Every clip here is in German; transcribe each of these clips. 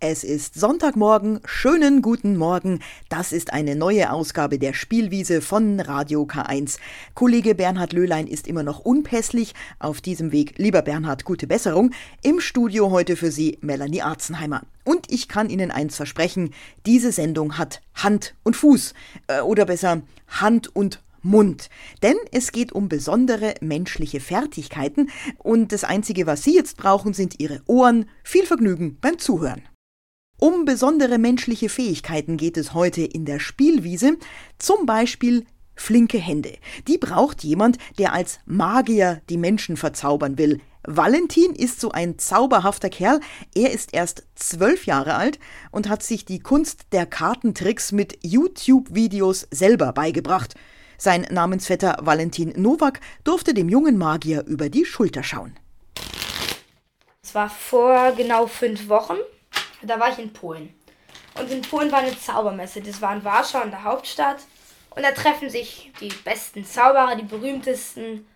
Es ist Sonntagmorgen, schönen guten Morgen. Das ist eine neue Ausgabe der Spielwiese von Radio K1. Kollege Bernhard Löhlein ist immer noch unpässlich. Auf diesem Weg, lieber Bernhard, gute Besserung. Im Studio heute für Sie Melanie Arzenheimer. Und ich kann Ihnen eins versprechen, diese Sendung hat Hand und Fuß. Äh, oder besser Hand und Mund. Denn es geht um besondere menschliche Fertigkeiten und das Einzige, was Sie jetzt brauchen, sind Ihre Ohren. Viel Vergnügen beim Zuhören. Um besondere menschliche Fähigkeiten geht es heute in der Spielwiese, zum Beispiel flinke Hände. Die braucht jemand, der als Magier die Menschen verzaubern will. Valentin ist so ein zauberhafter Kerl. Er ist erst zwölf Jahre alt und hat sich die Kunst der Kartentricks mit YouTube-Videos selber beigebracht. Sein Namensvetter Valentin Nowak durfte dem jungen Magier über die Schulter schauen. Es war vor genau fünf Wochen da war ich in Polen. Und in Polen war eine Zaubermesse. Das war in Warschau, in der Hauptstadt. Und da treffen sich die besten Zauberer, die berühmtesten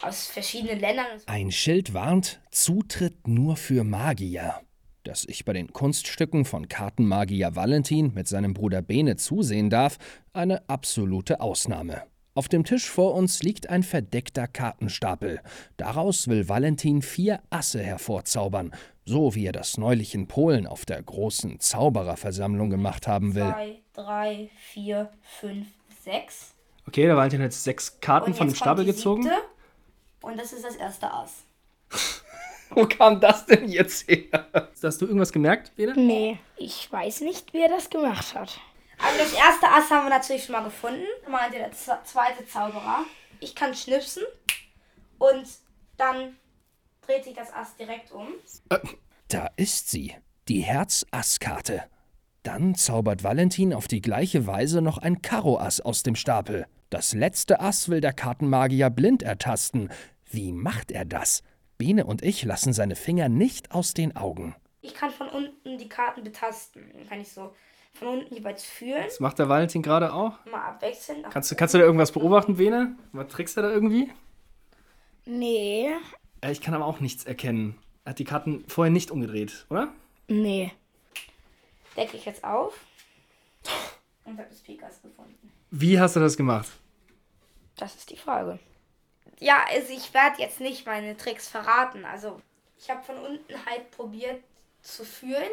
aus verschiedenen Ländern. Ein Schild warnt, Zutritt nur für Magier. Dass ich bei den Kunststücken von Kartenmagier Valentin mit seinem Bruder Bene zusehen darf, eine absolute Ausnahme. Auf dem Tisch vor uns liegt ein verdeckter Kartenstapel. Daraus will Valentin vier Asse hervorzaubern, so wie er das neulich in Polen auf der großen Zaubererversammlung gemacht haben will. Zwei, drei, vier, fünf, sechs. Okay, da Valentin hat jetzt sechs Karten Und von dem Stapel gezogen. siebte. Und das ist das erste Ass. Wo kam das denn jetzt her? Hast du irgendwas gemerkt, Bene? Nee, ich weiß nicht, wer das gemacht hat. Also das erste Ass haben wir natürlich schon mal gefunden. Meinte der zweite Zauberer. Ich kann schnipsen und dann dreht sich das Ass direkt um. Da ist sie, die Herz-Ass-Karte. Dann zaubert Valentin auf die gleiche Weise noch ein Karo-Ass aus dem Stapel. Das letzte Ass will der Kartenmagier blind ertasten. Wie macht er das? Bene und ich lassen seine Finger nicht aus den Augen. Ich kann von unten die Karten betasten. Dann kann ich so von unten jeweils fühlen. Das macht der Valentin gerade auch. Mal abwechseln. Kannst du, kannst du da irgendwas beobachten, Bene? Was trickst du da irgendwie? Nee, Äh, Ich kann aber auch nichts erkennen. Er hat die Karten vorher nicht umgedreht, oder? nee. Decke ich jetzt auf. Und habe das Pikas gefunden. Wie hast du das gemacht? Das ist die Frage. Ja, also ich werde jetzt nicht meine Tricks verraten. Also ich habe von unten halt probiert zu fühlen.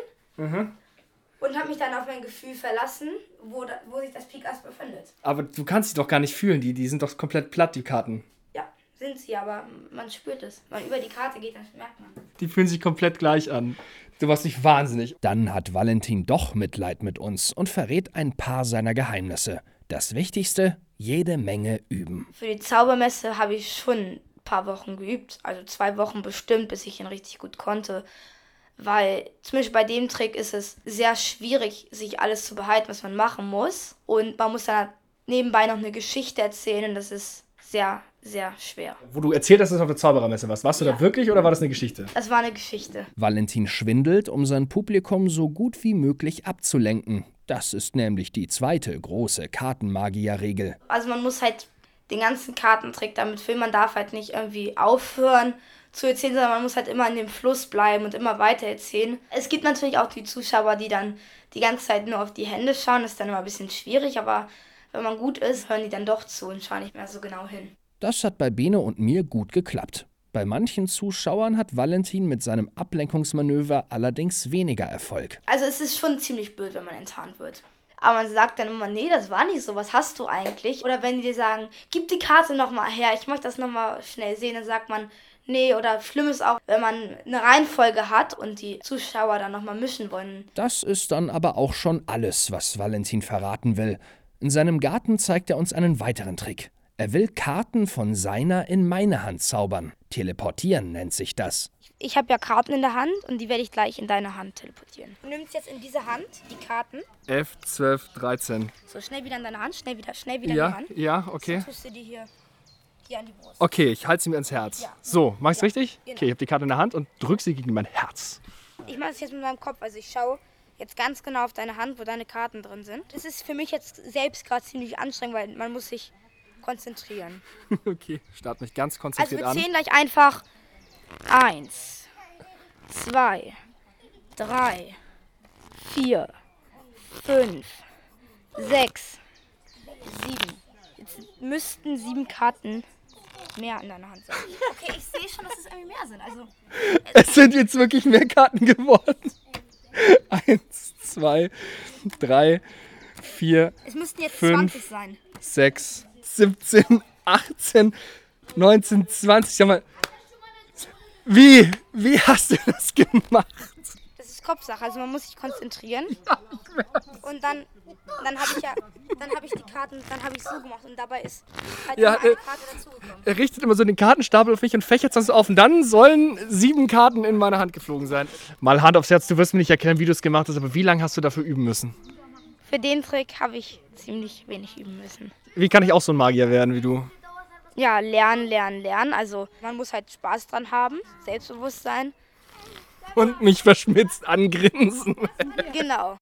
Und habe mich dann auf mein Gefühl verlassen, wo, da, wo sich das Pikas befindet. Aber du kannst sie doch gar nicht fühlen. Die, die sind doch komplett platt, die Karten. Ja, sind sie, aber man spürt es. Wenn man über die Karte geht, dann merkt man. Die fühlen sich komplett gleich an. Du warst nicht wahnsinnig. Dann hat Valentin doch Mitleid mit uns und verrät ein paar seiner Geheimnisse. Das Wichtigste, jede Menge üben. Für die Zaubermesse habe ich schon ein paar Wochen geübt. Also zwei Wochen bestimmt, bis ich ihn richtig gut konnte. Weil zum Beispiel bei dem Trick ist es sehr schwierig, sich alles zu behalten, was man machen muss. Und man muss dann nebenbei noch eine Geschichte erzählen. Und das ist sehr, sehr schwer. Wo du erzählt hast, dass du auf der Zauberermesse warst. Warst du da wirklich oder war das eine Geschichte? Das war eine Geschichte. Valentin schwindelt, um sein Publikum so gut wie möglich abzulenken. Das ist nämlich die zweite große Kartenmagier-Regel. Also man muss halt den ganzen Kartentrick damit filmen. Man darf halt nicht irgendwie aufhören zu erzählen, sondern man muss halt immer in dem Fluss bleiben und immer weiter erzählen. Es gibt natürlich auch die Zuschauer, die dann die ganze Zeit nur auf die Hände schauen. Das ist dann immer ein bisschen schwierig, aber wenn man gut ist, hören die dann doch zu und schauen nicht mehr so genau hin. Das hat bei Bene und mir gut geklappt. Bei manchen Zuschauern hat Valentin mit seinem Ablenkungsmanöver allerdings weniger Erfolg. Also es ist schon ziemlich blöd, wenn man enttarnt wird. Aber man sagt dann immer, nee, das war nicht so, was hast du eigentlich? Oder wenn die dir sagen, gib die Karte nochmal her, ich möchte das nochmal schnell sehen, dann sagt man, nee, oder schlimm ist auch, wenn man eine Reihenfolge hat und die Zuschauer dann nochmal mischen wollen. Das ist dann aber auch schon alles, was Valentin verraten will. In seinem Garten zeigt er uns einen weiteren Trick. Er will Karten von seiner in meine Hand zaubern. Teleportieren nennt sich das. Ich habe ja Karten in der Hand und die werde ich gleich in deine Hand teleportieren. Du nimmst jetzt in diese Hand die Karten. 11, 12, 13. So, schnell wieder in deine Hand, schnell wieder, schnell wieder in Ja, die Hand. ja, okay. So tust du die hier, hier an die Brust. Okay, ich halte sie mir ins Herz. Ja. So, mach ich's richtig? genau. Okay, ich habe die Karte in der Hand und drück sie gegen mein Herz. Ich mache es jetzt mit meinem Kopf, also ich schaue jetzt ganz genau auf deine Hand, wo deine Karten drin sind. Das ist für mich jetzt selbst gerade ziemlich anstrengend, weil man muss sich konzentrieren. okay, start mich ganz Also konzentriert wir an. zählen gleich einfach eins, zwei, drei, vier, fünf, sechs, sieben. Jetzt müssten sieben Karten mehr an deiner Hand sein. Okay, ich sehe schon, dass es irgendwie mehr sind. Also Es sind jetzt wirklich mehr Karten geworden. Eins, zwei, drei, vier, es müssten jetzt Fünf. 20 sein. sechs, 17, 18, 19, 20. Sag mal, wie, wie hast du das gemacht? Kopfsache, also man muss sich konzentrieren. Und dann, dann habe ich ja, dann habe ich die Karten, dann habe ich so gemacht und dabei ist halt Ja, immer eine äh, Karte dazugekommen. Er richtet immer so den Kartenstapel auf mich und fächert es so auf. Und dann sollen sieben Karten in meine Hand geflogen sein. Mal Hand aufs Herz, du wirst mir nicht erklären, wie du es gemacht hast, aber wie lange hast du dafür üben müssen? Für den Trick habe ich ziemlich wenig üben müssen. Wie kann ich auch so ein Magier werden wie du? Ja, lernen, lernen, lernen. Also man muss halt Spaß dran haben, Selbstbewusstsein. Und mich verschmitzt angrinsen. Genau.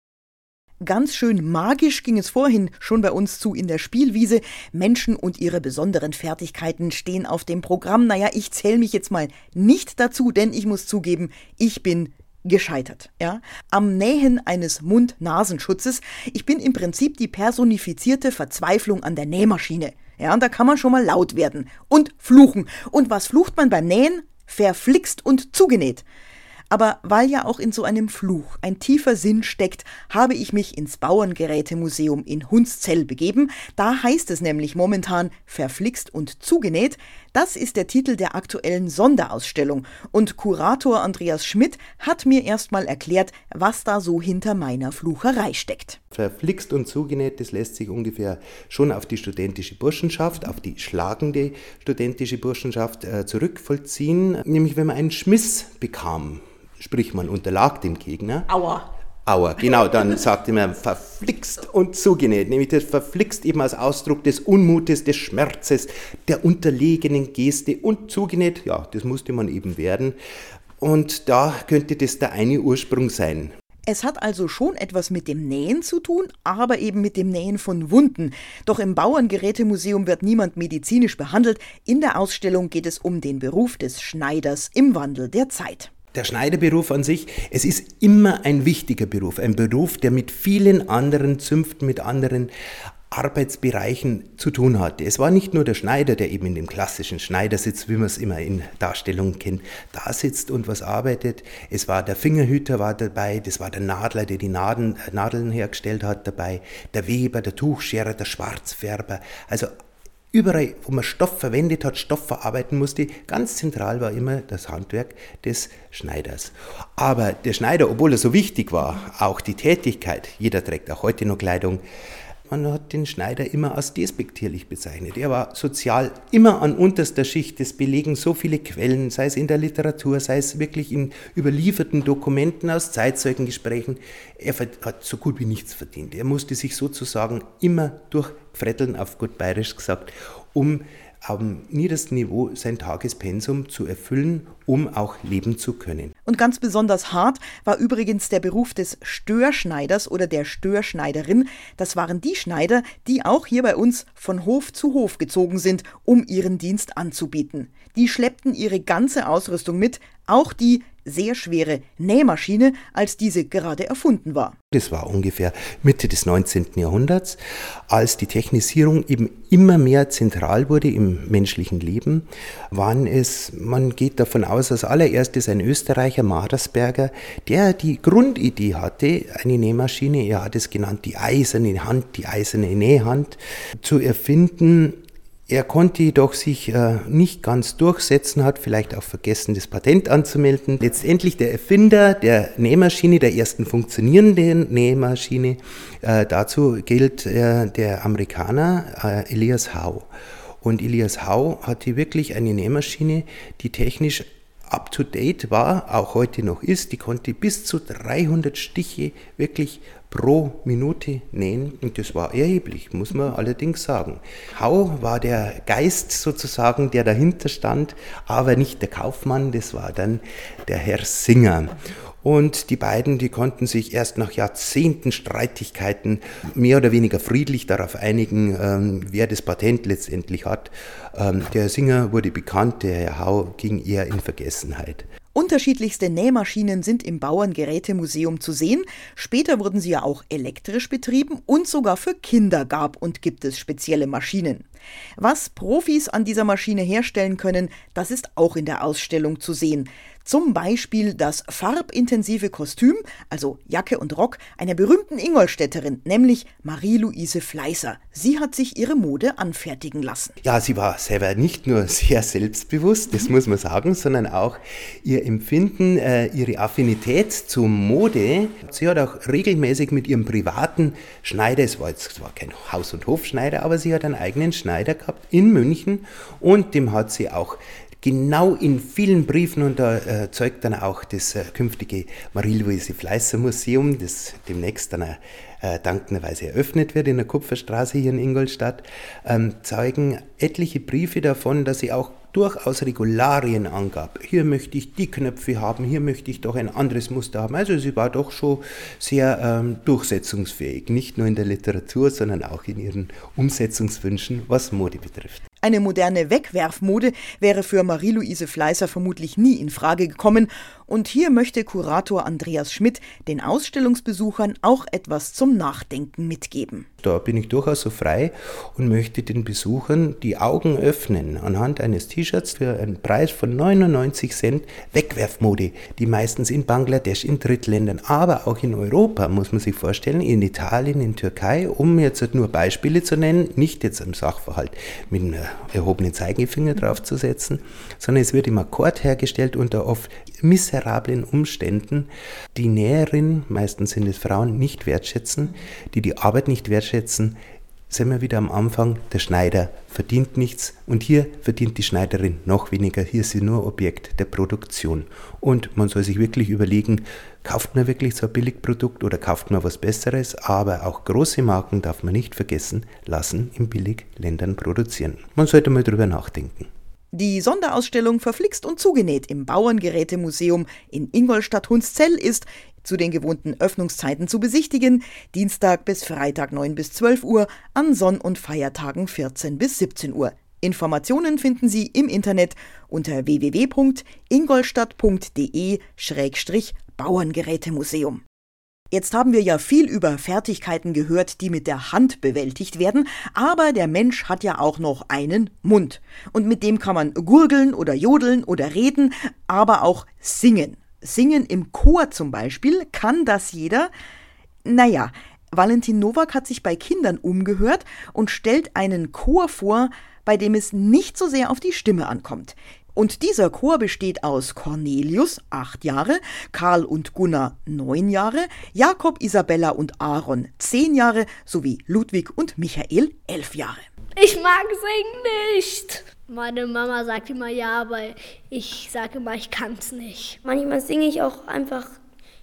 Ganz schön magisch ging es vorhin schon bei uns zu in der Spielwiese. Menschen und ihre besonderen Fertigkeiten stehen auf dem Programm. Naja, ich zähle mich jetzt mal nicht dazu, denn ich muss zugeben, ich bin gescheitert, ja, am Nähen eines Mund-Nasenschutzes. Ich bin im Prinzip die personifizierte Verzweiflung an der Nähmaschine. Ja, und da kann man schon mal laut werden und fluchen. Und was flucht man beim Nähen? Verflixt und zugenäht. Aber weil ja auch in so einem Fluch ein tiefer Sinn steckt, habe ich mich ins Bauerngerätemuseum in Hundszell begeben. Da heißt es nämlich momentan verflixt und zugenäht. Das ist der Titel der aktuellen Sonderausstellung. Und Kurator Andreas Schmidt hat mir erstmal erklärt, was da so hinter meiner Flucherei steckt. Verflixt und zugenäht, das lässt sich ungefähr schon auf die studentische Burschenschaft, auf die schlagende studentische Burschenschaft äh, zurückvollziehen. Nämlich wenn man einen Schmiss bekam, sprich man unterlag dem Gegner. Aua. Aua, genau, dann sagte man verflixt und zugenäht. Nämlich das verflixt eben als Ausdruck des Unmutes, des Schmerzes, der unterlegenen Geste und zugenäht, ja, das musste man eben werden. Und da könnte das der eine Ursprung sein. Es hat also schon etwas mit dem Nähen zu tun, aber eben mit dem Nähen von Wunden. Doch im Bauerngerätemuseum wird niemand medizinisch behandelt. In der Ausstellung geht es um den Beruf des Schneiders im Wandel der Zeit. Der Schneiderberuf an sich, es ist immer ein wichtiger Beruf, ein Beruf, der mit vielen anderen Zünften, mit anderen Arbeitsbereichen zu tun hatte. Es war nicht nur der Schneider, der eben in dem klassischen Schneidersitz, wie man es immer in Darstellungen kennt, da sitzt und was arbeitet. Es war der Fingerhüter war dabei, das war der Nadler, der die Nadeln, Nadeln hergestellt hat dabei, der Weber, der Tuchscherer, der Schwarzfärber. Also Überall, wo man Stoff verwendet hat, Stoff verarbeiten musste, ganz zentral war immer das Handwerk des Schneiders. Aber der Schneider, obwohl er so wichtig war, auch die Tätigkeit, jeder trägt auch heute noch Kleidung, man hat den Schneider immer als despektierlich bezeichnet. Er war sozial immer an unterster Schicht. Das belegen so viele Quellen, sei es in der Literatur, sei es wirklich in überlieferten Dokumenten aus Zeitzeugengesprächen. Er hat so gut wie nichts verdient. Er musste sich sozusagen immer durchfretteln, auf gut bayerisch gesagt, um am niedersten Niveau sein Tagespensum zu erfüllen, um auch leben zu können. Und ganz besonders hart war übrigens der Beruf des Störschneiders oder der Störschneiderin. Das waren die Schneider, die auch hier bei uns von Hof zu Hof gezogen sind, um ihren Dienst anzubieten. Die schleppten ihre ganze Ausrüstung mit, auch die sehr schwere Nähmaschine, als diese gerade erfunden war. Das war ungefähr Mitte des 19. Jahrhunderts, als die Technisierung eben immer mehr zentral wurde im menschlichen Leben, waren es, man geht davon aus, als allererstes ein Österreicher, Madersberger, der die Grundidee hatte, eine Nähmaschine, er hat es genannt, die eiserne Hand, die eiserne Nähhand, zu erfinden, er konnte jedoch sich äh, nicht ganz durchsetzen, hat vielleicht auch vergessen, das Patent anzumelden. Letztendlich der Erfinder der Nähmaschine, der ersten funktionierenden Nähmaschine, äh, dazu gilt äh, der Amerikaner äh, Elias Howe. Und Elias Howe hatte wirklich eine Nähmaschine, die technisch up-to-date war, auch heute noch ist. Die konnte bis zu 300 Stiche wirklich pro Minute nähen und das war erheblich, muss man allerdings sagen. Hau war der Geist sozusagen, der dahinter stand, aber nicht der Kaufmann, das war dann der Herr Singer. Und die beiden, die konnten sich erst nach Jahrzehnten Streitigkeiten mehr oder weniger friedlich darauf einigen, ähm, wer das Patent letztendlich hat. Ähm, der Singer wurde bekannt, der Herr Hau ging eher in Vergessenheit. Unterschiedlichste Nähmaschinen sind im Bauerngerätemuseum zu sehen. Später wurden sie ja auch elektrisch betrieben und sogar für Kinder gab und gibt es spezielle Maschinen. Was Profis an dieser Maschine herstellen können, das ist auch in der Ausstellung zu sehen. Zum Beispiel das farbintensive Kostüm, also Jacke und Rock, einer berühmten Ingolstädterin, nämlich Marie-Louise Fleißer. Sie hat sich ihre Mode anfertigen lassen. Ja, sie war selber nicht nur sehr selbstbewusst, das muss man sagen, sondern auch ihr Empfinden, äh, ihre Affinität zur Mode. Sie hat auch regelmäßig mit ihrem privaten Schneider, es war jetzt zwar kein Haus- und Hofschneider, aber sie hat einen eigenen Schneider gehabt in München und dem hat sie auch genau in vielen Briefen und da äh, zeugt dann auch das äh, künftige Marie-Louise Fleißer Museum, das demnächst dann äh, dankenderweise eröffnet wird in der Kupferstraße hier in Ingolstadt, ähm, zeugen etliche Briefe davon, dass sie auch durchaus Regularien angab. Hier möchte ich die Knöpfe haben, hier möchte ich doch ein anderes Muster haben. Also sie war doch schon sehr ähm, durchsetzungsfähig, nicht nur in der Literatur, sondern auch in ihren Umsetzungswünschen, was Mode betrifft. Eine moderne Wegwerfmode wäre für Marie-Louise Fleißer vermutlich nie in Frage gekommen. Und hier möchte Kurator Andreas Schmidt den Ausstellungsbesuchern auch etwas zum Nachdenken mitgeben. Da bin ich durchaus so frei und möchte den Besuchern die Augen öffnen anhand eines T-Shirts für einen Preis von 99 Cent Wegwerfmode, die meistens in Bangladesch, in Drittländern, aber auch in Europa, muss man sich vorstellen, in Italien, in Türkei, um jetzt nur Beispiele zu nennen, nicht jetzt am Sachverhalt mit einem erhobenen Zeigefinger draufzusetzen, sondern es wird im Akkord hergestellt unter oft miserablen Umständen, die Näherin, meistens sind es Frauen, nicht wertschätzen, die die Arbeit nicht wertschätzen, sind wir wieder am Anfang, der Schneider verdient nichts und hier verdient die Schneiderin noch weniger. Hier ist sie nur Objekt der Produktion. Und man soll sich wirklich überlegen, kauft man wirklich so ein Billigprodukt oder kauft man was Besseres? Aber auch große Marken darf man nicht vergessen, lassen in Billigländern produzieren. Man sollte mal drüber nachdenken. Die Sonderausstellung Verflixt und zugenäht im Bauerngerätemuseum in Ingolstadt-Hunszell ist zu den gewohnten Öffnungszeiten zu besichtigen, Dienstag bis Freitag 9 bis 12 Uhr, an Sonn- und Feiertagen 14 bis 17 Uhr. Informationen finden Sie im Internet unter www.ingolstadt.de-bauerngerätemuseum. Jetzt haben wir ja viel über Fertigkeiten gehört, die mit der Hand bewältigt werden, aber der Mensch hat ja auch noch einen Mund. Und mit dem kann man gurgeln oder jodeln oder reden, aber auch singen. Singen im Chor zum Beispiel, kann das jeder? Naja, Valentin Nowak hat sich bei Kindern umgehört und stellt einen Chor vor, bei dem es nicht so sehr auf die Stimme ankommt. Und dieser Chor besteht aus Cornelius, acht Jahre, Karl und Gunnar, neun Jahre, Jakob, Isabella und Aaron, zehn Jahre, sowie Ludwig und Michael, elf Jahre. Ich mag singen nicht. Meine Mama sagt immer ja, aber ich sage immer, ich kann es nicht. Manchmal singe ich auch einfach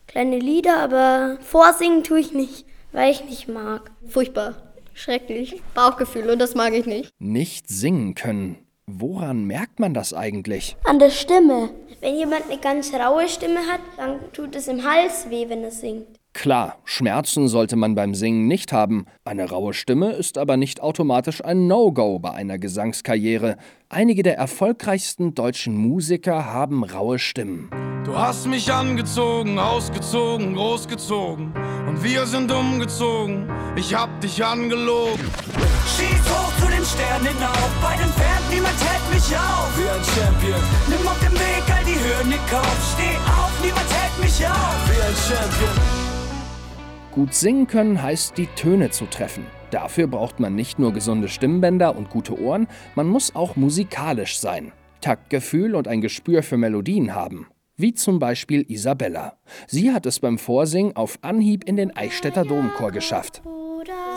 kleine Lieder, aber vorsingen tue ich nicht, weil ich nicht mag. Furchtbar, schrecklich, Bauchgefühl und das mag ich nicht. Nicht singen können Woran merkt man das eigentlich? An der Stimme. Wenn jemand eine ganz raue Stimme hat, dann tut es im Hals weh, wenn er singt. Klar, Schmerzen sollte man beim Singen nicht haben. Eine raue Stimme ist aber nicht automatisch ein No-Go bei einer Gesangskarriere. Einige der erfolgreichsten deutschen Musiker haben raue Stimmen. Du hast mich angezogen, ausgezogen, großgezogen und wir sind umgezogen. Ich hab dich angelogen. Schieß hoch zu den Sternen hinauf, bei dem Pferd niemand hält mich auf. Wie ein Champion. Nimm auf dem Weg all die Hürden in Kauf. Steh auf, niemand hält mich auf. Wie ein Champion. Gut singen können heißt, die Töne zu treffen. Dafür braucht man nicht nur gesunde Stimmbänder und gute Ohren, man muss auch musikalisch sein. Taktgefühl und ein Gespür für Melodien haben. Wie zum Beispiel Isabella. Sie hat es beim Vorsingen auf Anhieb in den Eichstätter Domchor geschafft.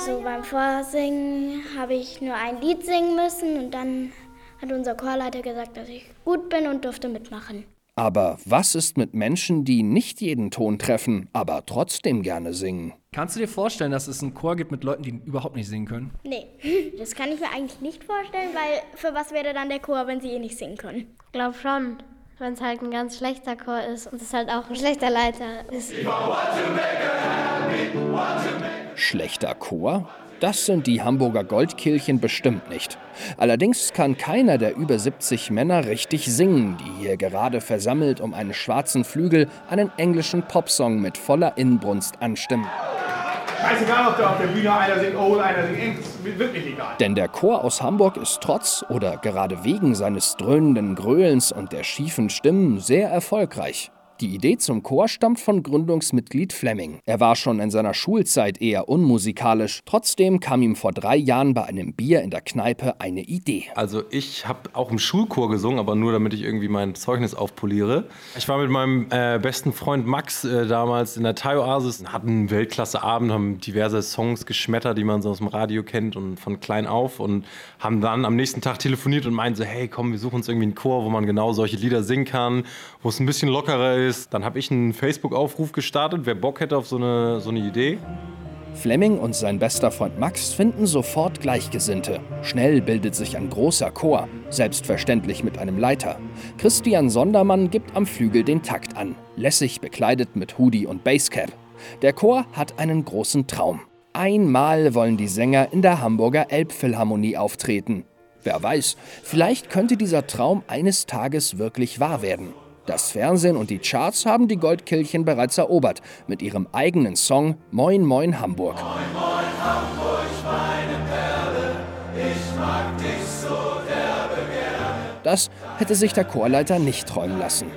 So beim Vorsingen habe ich nur ein Lied singen müssen und dann hat unser Chorleiter gesagt, dass ich gut bin und durfte mitmachen. Aber was ist mit Menschen, die nicht jeden Ton treffen, aber trotzdem gerne singen? Kannst du dir vorstellen, dass es einen Chor gibt mit Leuten, die überhaupt nicht singen können? Nee, das kann ich mir eigentlich nicht vorstellen, weil für was wäre dann der Chor, wenn sie eh nicht singen können? Ich glaube schon, wenn es halt ein ganz schlechter Chor ist und es halt auch ein schlechter Leiter ist. Schlechter Chor? Das sind die Hamburger Goldkehlchen bestimmt nicht. Allerdings kann keiner der über 70 Männer richtig singen, die hier gerade versammelt um einen schwarzen Flügel einen englischen Popsong mit voller Inbrunst anstimmen. Scheißegal, ob da auf der Bühne einer singt Old, einer singt Englisch, wirklich egal. Denn der Chor aus Hamburg ist trotz oder gerade wegen seines dröhnenden Gröhlens und der schiefen Stimmen sehr erfolgreich. Die Idee zum Chor stammt von Gründungsmitglied Fleming. Er war schon in seiner Schulzeit eher unmusikalisch. Trotzdem kam ihm vor drei Jahren bei einem Bier in der Kneipe eine Idee. Also ich habe auch im Schulchor gesungen, aber nur damit ich irgendwie mein Zeugnis aufpoliere. Ich war mit meinem äh, besten Freund Max äh, damals in der Thai-Oasis, hatten einen Weltklasse-Abend, haben diverse Songs geschmettert, die man so aus dem Radio kennt und von klein auf und haben dann am nächsten Tag telefoniert und meinten so, hey komm, wir suchen uns irgendwie einen Chor, wo man genau solche Lieder singen kann, wo es ein bisschen lockerer ist ist. Dann habe ich einen Facebook-Aufruf gestartet, wer Bock hätte auf so eine, so eine Idee. Fleming und sein bester Freund Max finden sofort Gleichgesinnte. Schnell bildet sich ein großer Chor, selbstverständlich mit einem Leiter. Christian Sondermann gibt am Flügel den Takt an, lässig bekleidet mit Hoodie und Basecap. Der Chor hat einen großen Traum. Einmal wollen die Sänger in der Hamburger Elbphilharmonie auftreten. Wer weiß, vielleicht könnte dieser Traum eines Tages wirklich wahr werden. Das Fernsehen und die Charts haben die Goldkehlchen bereits erobert mit ihrem eigenen Song Moin Moin Hamburg. Moin Moin Hamburg, meine Perle, ich mag dich so derbe gerne. Das hätte sich der Chorleiter nicht träumen lassen.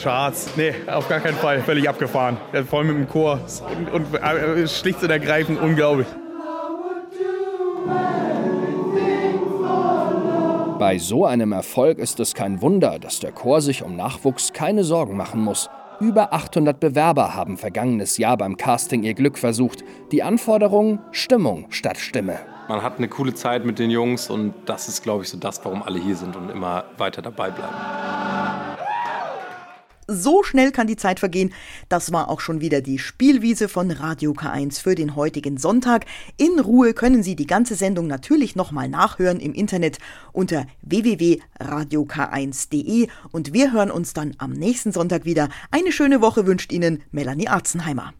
Charts, nee, auf gar keinen Fall, völlig abgefahren. Vor allem mit dem Chor und, und äh, schlicht und ergreifend unglaublich. Bei so einem Erfolg ist es kein Wunder, dass der Chor sich um Nachwuchs keine Sorgen machen muss. Über 800 Bewerber haben vergangenes Jahr beim Casting ihr Glück versucht. Die Anforderung Stimmung statt Stimme. Man hat eine coole Zeit mit den Jungs und das ist, glaube ich, so das, warum alle hier sind und immer weiter dabei bleiben. So schnell kann die Zeit vergehen. Das war auch schon wieder die Spielwiese von Radio K1 für den heutigen Sonntag. In Ruhe können Sie die ganze Sendung natürlich nochmal nachhören im Internet unter www.radiok1.de und wir hören uns dann am nächsten Sonntag wieder. Eine schöne Woche wünscht Ihnen Melanie Arzenheimer.